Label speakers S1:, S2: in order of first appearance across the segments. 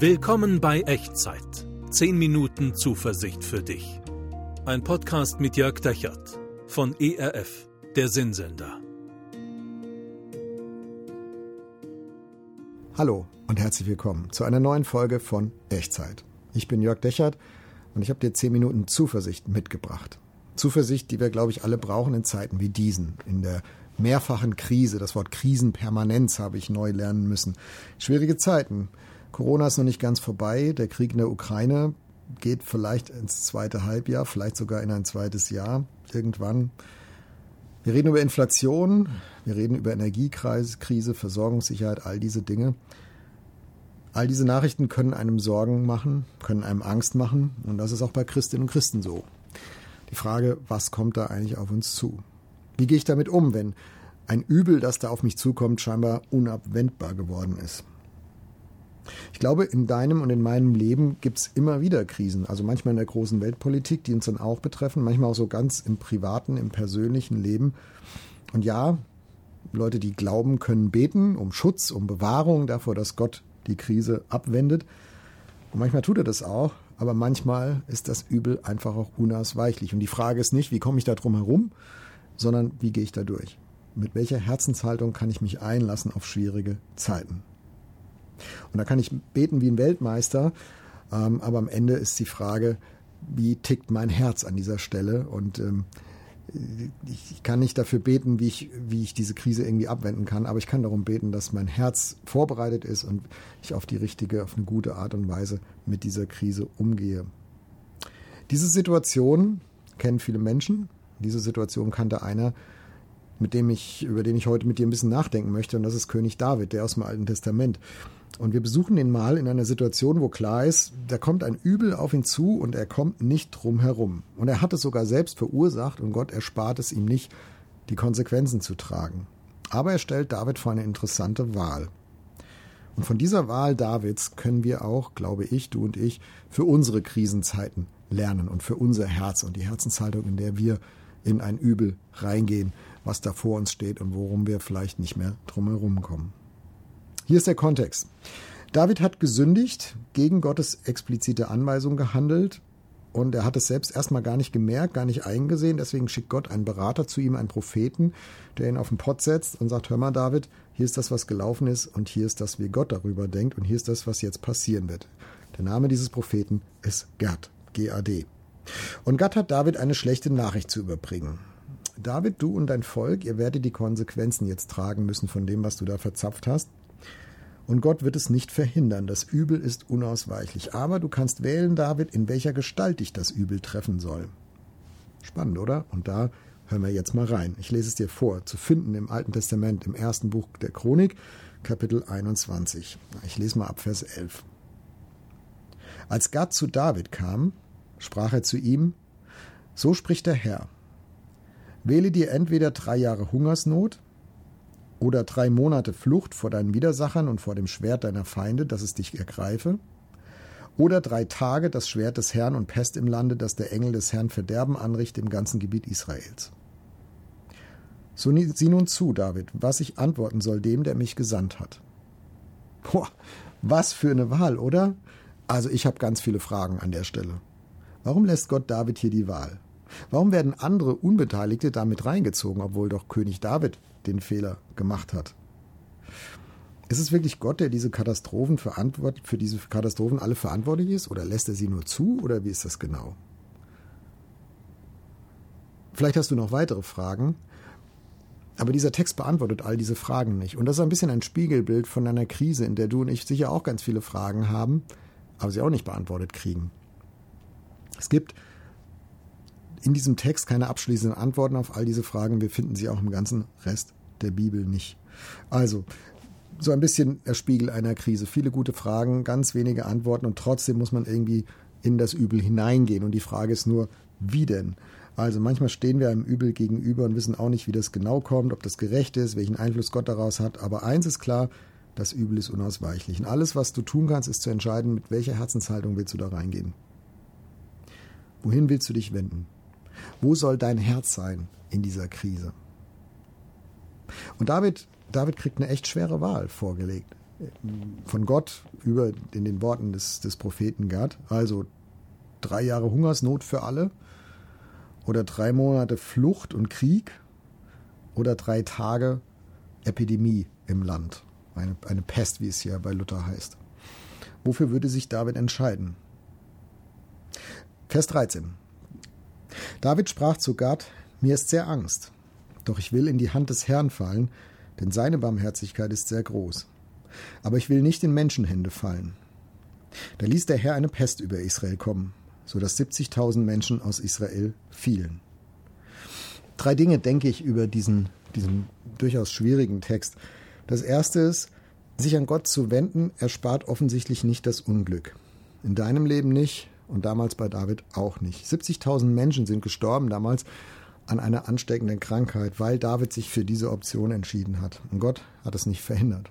S1: Willkommen bei Echtzeit. 10 Minuten Zuversicht für dich. Ein Podcast mit Jörg Dechert von ERF, der Sinnsender.
S2: Hallo und herzlich willkommen zu einer neuen Folge von Echtzeit. Ich bin Jörg Dechert und ich habe dir 10 Minuten Zuversicht mitgebracht. Zuversicht, die wir, glaube ich, alle brauchen in Zeiten wie diesen, in der mehrfachen Krise. Das Wort Krisenpermanenz habe ich neu lernen müssen. Schwierige Zeiten. Corona ist noch nicht ganz vorbei. Der Krieg in der Ukraine geht vielleicht ins zweite Halbjahr, vielleicht sogar in ein zweites Jahr irgendwann. Wir reden über Inflation, wir reden über Energiekrise, Versorgungssicherheit, all diese Dinge. All diese Nachrichten können einem Sorgen machen, können einem Angst machen und das ist auch bei Christinnen und Christen so. Die Frage, was kommt da eigentlich auf uns zu? Wie gehe ich damit um, wenn ein Übel, das da auf mich zukommt, scheinbar unabwendbar geworden ist? Ich glaube, in deinem und in meinem Leben gibt es immer wieder Krisen. Also manchmal in der großen Weltpolitik, die uns dann auch betreffen, manchmal auch so ganz im privaten, im persönlichen Leben. Und ja, Leute, die glauben, können beten um Schutz, um Bewahrung davor, dass Gott die Krise abwendet. Und manchmal tut er das auch, aber manchmal ist das Übel einfach auch unausweichlich. Und die Frage ist nicht, wie komme ich da drum herum, sondern wie gehe ich da durch? Mit welcher Herzenshaltung kann ich mich einlassen auf schwierige Zeiten? Und da kann ich beten wie ein Weltmeister, ähm, aber am Ende ist die Frage, wie tickt mein Herz an dieser Stelle? Und ähm, ich kann nicht dafür beten, wie ich, wie ich diese Krise irgendwie abwenden kann, aber ich kann darum beten, dass mein Herz vorbereitet ist und ich auf die richtige, auf eine gute Art und Weise mit dieser Krise umgehe. Diese Situation kennen viele Menschen. Diese Situation kannte einer, mit dem ich, über den ich heute mit dir ein bisschen nachdenken möchte, und das ist König David, der aus dem Alten Testament. Und wir besuchen ihn mal in einer Situation, wo klar ist, da kommt ein Übel auf ihn zu und er kommt nicht drum herum. Und er hat es sogar selbst verursacht und Gott erspart es ihm nicht, die Konsequenzen zu tragen. Aber er stellt David vor eine interessante Wahl. Und von dieser Wahl Davids können wir auch, glaube ich, du und ich, für unsere Krisenzeiten lernen und für unser Herz und die Herzenshaltung, in der wir in ein Übel reingehen, was da vor uns steht und worum wir vielleicht nicht mehr drum herum kommen. Hier ist der Kontext. David hat gesündigt, gegen Gottes explizite Anweisung gehandelt und er hat es selbst erstmal gar nicht gemerkt, gar nicht eingesehen. Deswegen schickt Gott einen Berater zu ihm, einen Propheten, der ihn auf den Pott setzt und sagt, hör mal David, hier ist das, was gelaufen ist und hier ist das, wie Gott darüber denkt und hier ist das, was jetzt passieren wird. Der Name dieses Propheten ist Gad, G-A-D. Und Gad hat David eine schlechte Nachricht zu überbringen. David, du und dein Volk, ihr werdet die Konsequenzen jetzt tragen müssen von dem, was du da verzapft hast. Und Gott wird es nicht verhindern. Das Übel ist unausweichlich. Aber du kannst wählen, David, in welcher Gestalt dich das Übel treffen soll. Spannend, oder? Und da hören wir jetzt mal rein. Ich lese es dir vor, zu finden im Alten Testament, im ersten Buch der Chronik, Kapitel 21. Ich lese mal ab Vers 11. Als Gad zu David kam, sprach er zu ihm, So spricht der Herr, wähle dir entweder drei Jahre Hungersnot oder drei Monate Flucht vor deinen Widersachern und vor dem Schwert deiner Feinde, dass es dich ergreife? Oder drei Tage das Schwert des Herrn und Pest im Lande, dass der Engel des Herrn Verderben anrichtet im ganzen Gebiet Israels? So sieh nun zu, David, was ich antworten soll dem, der mich gesandt hat. Boah, was für eine Wahl, oder? Also ich habe ganz viele Fragen an der Stelle. Warum lässt Gott David hier die Wahl? Warum werden andere Unbeteiligte damit reingezogen, obwohl doch König David den Fehler gemacht hat? Ist es wirklich Gott, der diese Katastrophen verantwortlich, für diese Katastrophen alle verantwortlich ist? Oder lässt er sie nur zu? Oder wie ist das genau? Vielleicht hast du noch weitere Fragen. Aber dieser Text beantwortet all diese Fragen nicht. Und das ist ein bisschen ein Spiegelbild von einer Krise, in der du und ich sicher auch ganz viele Fragen haben, aber sie auch nicht beantwortet kriegen. Es gibt in diesem Text keine abschließenden Antworten auf all diese Fragen. Wir finden sie auch im ganzen Rest der Bibel nicht. Also, so ein bisschen der Spiegel einer Krise. Viele gute Fragen, ganz wenige Antworten und trotzdem muss man irgendwie in das Übel hineingehen. Und die Frage ist nur, wie denn? Also manchmal stehen wir einem Übel gegenüber und wissen auch nicht, wie das genau kommt, ob das gerecht ist, welchen Einfluss Gott daraus hat. Aber eins ist klar, das Übel ist unausweichlich. Und alles, was du tun kannst, ist zu entscheiden, mit welcher Herzenshaltung willst du da reingehen. Wohin willst du dich wenden? Wo soll dein Herz sein in dieser Krise? Und David, David kriegt eine echt schwere Wahl vorgelegt. von Gott über in den Worten des, des Propheten Gad. Also drei Jahre Hungersnot für alle oder drei Monate Flucht und Krieg oder drei Tage Epidemie im Land. Eine, eine Pest, wie es hier bei Luther heißt. Wofür würde sich David entscheiden? Vers 13. David sprach zu Gad, mir ist sehr Angst, doch ich will in die Hand des Herrn fallen, denn seine Barmherzigkeit ist sehr groß. Aber ich will nicht in Menschenhände fallen. Da ließ der Herr eine Pest über Israel kommen, so dass 70.000 Menschen aus Israel fielen. Drei Dinge denke ich über diesen, diesen durchaus schwierigen Text. Das erste ist, sich an Gott zu wenden, erspart offensichtlich nicht das Unglück. In deinem Leben nicht und damals bei David auch nicht. 70.000 Menschen sind gestorben damals an einer ansteckenden Krankheit, weil David sich für diese Option entschieden hat. Und Gott hat es nicht verhindert.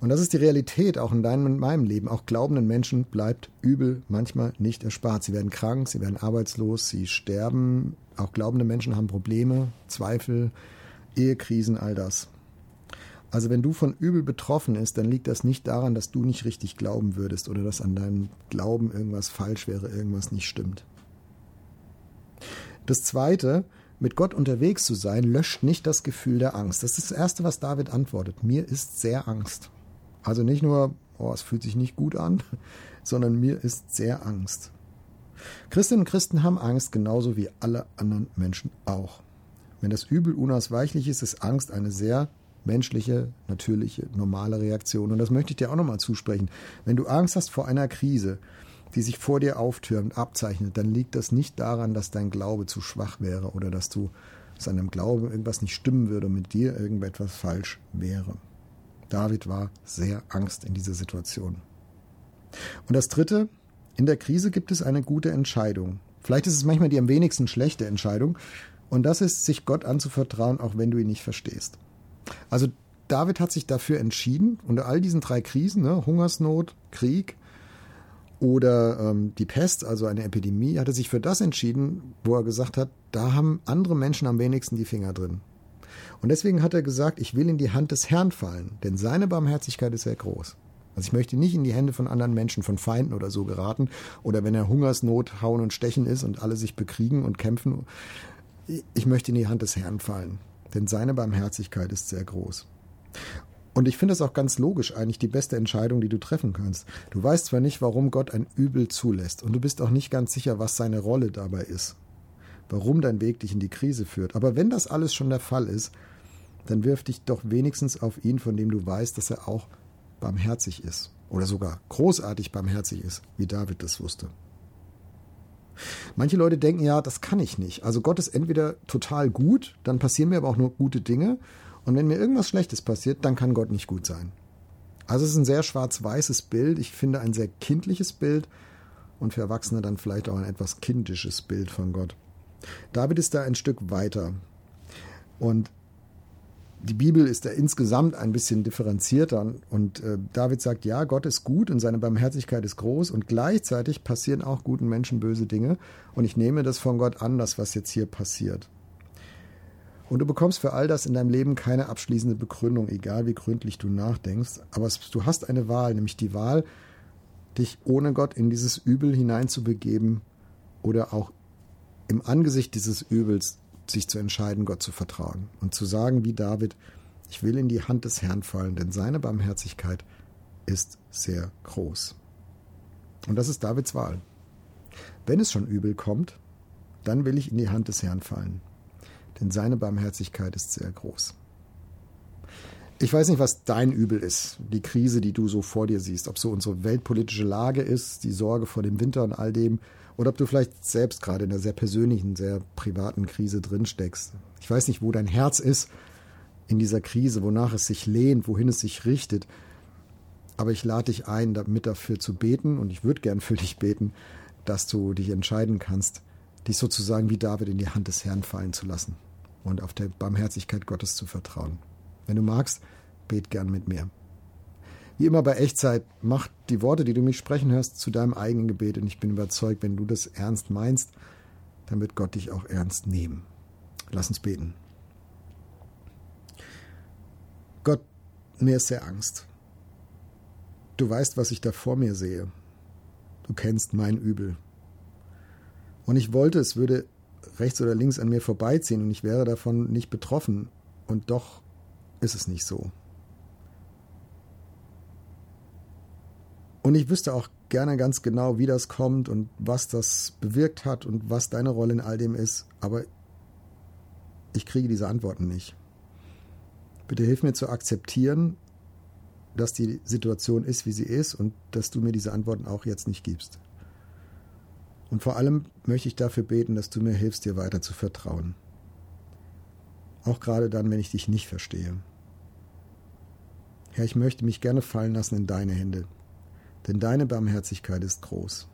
S2: Und das ist die Realität auch in deinem und meinem Leben. Auch glaubenden Menschen bleibt Übel manchmal nicht erspart. Sie werden krank, sie werden arbeitslos, sie sterben. Auch glaubende Menschen haben Probleme, Zweifel, Ehekrisen, all das. Also wenn du von Übel betroffen bist, dann liegt das nicht daran, dass du nicht richtig glauben würdest oder dass an deinem Glauben irgendwas falsch wäre, irgendwas nicht stimmt. Das Zweite, mit Gott unterwegs zu sein, löscht nicht das Gefühl der Angst. Das ist das Erste, was David antwortet. Mir ist sehr Angst. Also nicht nur, oh, es fühlt sich nicht gut an, sondern mir ist sehr Angst. Christinnen und Christen haben Angst genauso wie alle anderen Menschen auch. Wenn das Übel unausweichlich ist, ist Angst eine sehr menschliche, natürliche, normale Reaktion. Und das möchte ich dir auch nochmal zusprechen. Wenn du Angst hast vor einer Krise, die sich vor dir auftürmt, abzeichnet, dann liegt das nicht daran, dass dein Glaube zu schwach wäre oder dass du deinem Glauben irgendwas nicht stimmen würde und mit dir irgendetwas falsch wäre. David war sehr Angst in dieser Situation. Und das Dritte, in der Krise gibt es eine gute Entscheidung. Vielleicht ist es manchmal die am wenigsten schlechte Entscheidung. Und das ist, sich Gott anzuvertrauen, auch wenn du ihn nicht verstehst. Also David hat sich dafür entschieden, unter all diesen drei Krisen, ne, Hungersnot, Krieg oder ähm, die Pest, also eine Epidemie, hat er sich für das entschieden, wo er gesagt hat, da haben andere Menschen am wenigsten die Finger drin. Und deswegen hat er gesagt, ich will in die Hand des Herrn fallen, denn seine Barmherzigkeit ist sehr groß. Also ich möchte nicht in die Hände von anderen Menschen, von Feinden oder so geraten, oder wenn er Hungersnot, Hauen und Stechen ist und alle sich bekriegen und kämpfen. Ich möchte in die Hand des Herrn fallen, denn seine Barmherzigkeit ist sehr groß. Und ich finde es auch ganz logisch, eigentlich die beste Entscheidung, die du treffen kannst. Du weißt zwar nicht, warum Gott ein Übel zulässt, und du bist auch nicht ganz sicher, was seine Rolle dabei ist, warum dein Weg dich in die Krise führt. Aber wenn das alles schon der Fall ist, dann wirf dich doch wenigstens auf ihn, von dem du weißt, dass er auch barmherzig ist oder sogar großartig barmherzig ist, wie David das wusste. Manche Leute denken ja, das kann ich nicht. Also Gott ist entweder total gut, dann passieren mir aber auch nur gute Dinge, und wenn mir irgendwas Schlechtes passiert, dann kann Gott nicht gut sein. Also es ist ein sehr schwarz-weißes Bild. Ich finde ein sehr kindliches Bild und für Erwachsene dann vielleicht auch ein etwas kindisches Bild von Gott. David ist da ein Stück weiter. Und die Bibel ist da insgesamt ein bisschen differenzierter und äh, David sagt, ja, Gott ist gut und seine Barmherzigkeit ist groß und gleichzeitig passieren auch guten Menschen böse Dinge und ich nehme das von Gott an, das was jetzt hier passiert. Und du bekommst für all das in deinem Leben keine abschließende Begründung, egal wie gründlich du nachdenkst. Aber du hast eine Wahl, nämlich die Wahl, dich ohne Gott in dieses Übel hineinzubegeben oder auch im Angesicht dieses Übels sich zu entscheiden, Gott zu vertrauen und zu sagen wie David, ich will in die Hand des Herrn fallen, denn seine Barmherzigkeit ist sehr groß. Und das ist Davids Wahl. Wenn es schon übel kommt, dann will ich in die Hand des Herrn fallen denn seine Barmherzigkeit ist sehr groß. Ich weiß nicht, was dein Übel ist, die Krise, die du so vor dir siehst, ob so unsere weltpolitische Lage ist, die Sorge vor dem Winter und all dem, oder ob du vielleicht selbst gerade in einer sehr persönlichen, sehr privaten Krise drin steckst. Ich weiß nicht, wo dein Herz ist in dieser Krise, wonach es sich lehnt, wohin es sich richtet. Aber ich lade dich ein, damit dafür zu beten, und ich würde gern für dich beten, dass du dich entscheiden kannst, dich sozusagen wie David in die Hand des Herrn fallen zu lassen und auf der Barmherzigkeit Gottes zu vertrauen. Wenn du magst, bet gern mit mir. Wie immer bei Echtzeit, mach die Worte, die du mich sprechen hörst, zu deinem eigenen Gebet und ich bin überzeugt, wenn du das ernst meinst, dann wird Gott dich auch ernst nehmen. Lass uns beten. Gott, mir ist sehr Angst. Du weißt, was ich da vor mir sehe. Du kennst mein Übel. Und ich wollte, es würde rechts oder links an mir vorbeiziehen und ich wäre davon nicht betroffen. Und doch ist es nicht so. Und ich wüsste auch gerne ganz genau, wie das kommt und was das bewirkt hat und was deine Rolle in all dem ist, aber ich kriege diese Antworten nicht. Bitte hilf mir zu akzeptieren, dass die Situation ist, wie sie ist und dass du mir diese Antworten auch jetzt nicht gibst. Und vor allem möchte ich dafür beten, dass du mir hilfst, dir weiter zu vertrauen. Auch gerade dann, wenn ich dich nicht verstehe. Herr, ich möchte mich gerne fallen lassen in deine Hände, denn deine Barmherzigkeit ist groß.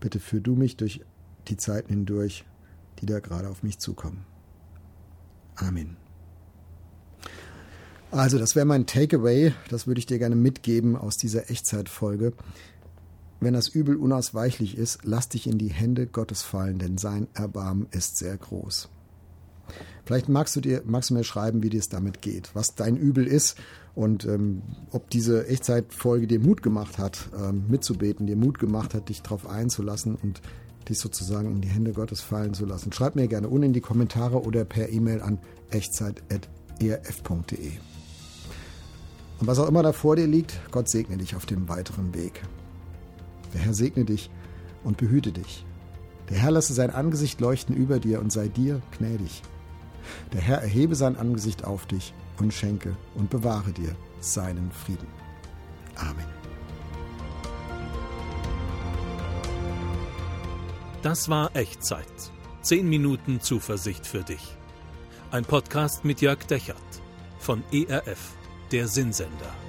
S2: Bitte führ du mich durch die Zeiten hindurch, die da gerade auf mich zukommen. Amen. Also, das wäre mein Takeaway. Das würde ich dir gerne mitgeben aus dieser Echtzeitfolge. Wenn das Übel unausweichlich ist, lass dich in die Hände Gottes fallen, denn sein Erbarmen ist sehr groß. Vielleicht magst du dir, magst du mir schreiben, wie dir es damit geht, was dein Übel ist und ähm, ob diese Echtzeitfolge dir Mut gemacht hat, ähm, mitzubeten, dir Mut gemacht hat, dich darauf einzulassen und dich sozusagen in die Hände Gottes fallen zu lassen. Schreib mir gerne unten in die Kommentare oder per E-Mail an echtzeit.erf.de. Und was auch immer da vor dir liegt, Gott segne dich auf dem weiteren Weg. Der Herr segne dich und behüte dich. Der Herr lasse sein Angesicht leuchten über dir und sei dir gnädig. Der Herr erhebe sein Angesicht auf dich und schenke und bewahre dir seinen Frieden. Amen.
S1: Das war Echtzeit. Zehn Minuten Zuversicht für dich. Ein Podcast mit Jörg Dechert von ERF der Sinnsender.